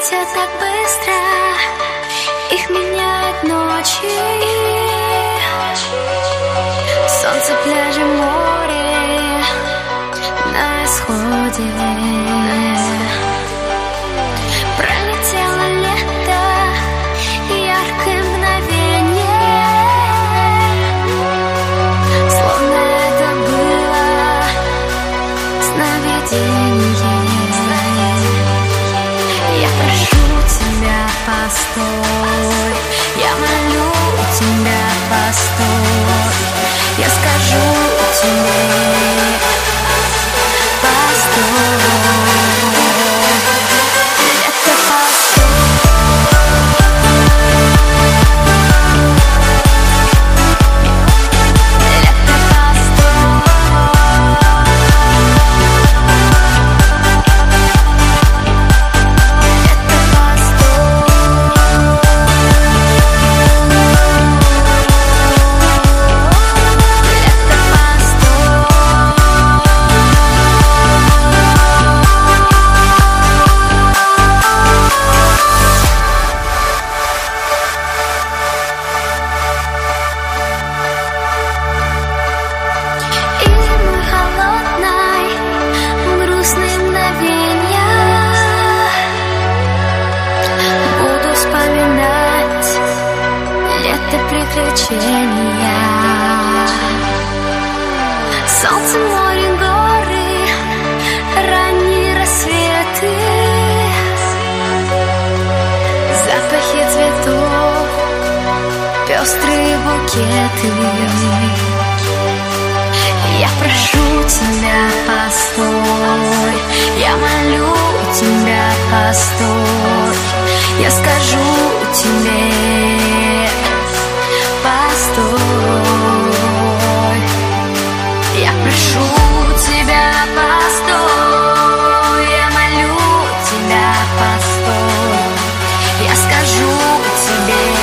летят так быстро, их меняют ночи. Солнце, пляжи, море на исходе. Постой, я молю тебя, постой, приключения Солнце, море, горы, ранние рассветы. Запахи цветов, пестрые букеты. Я прошу тебя, постой, я молю тебя, постой, я скажу тебе, посту Я скажу тебе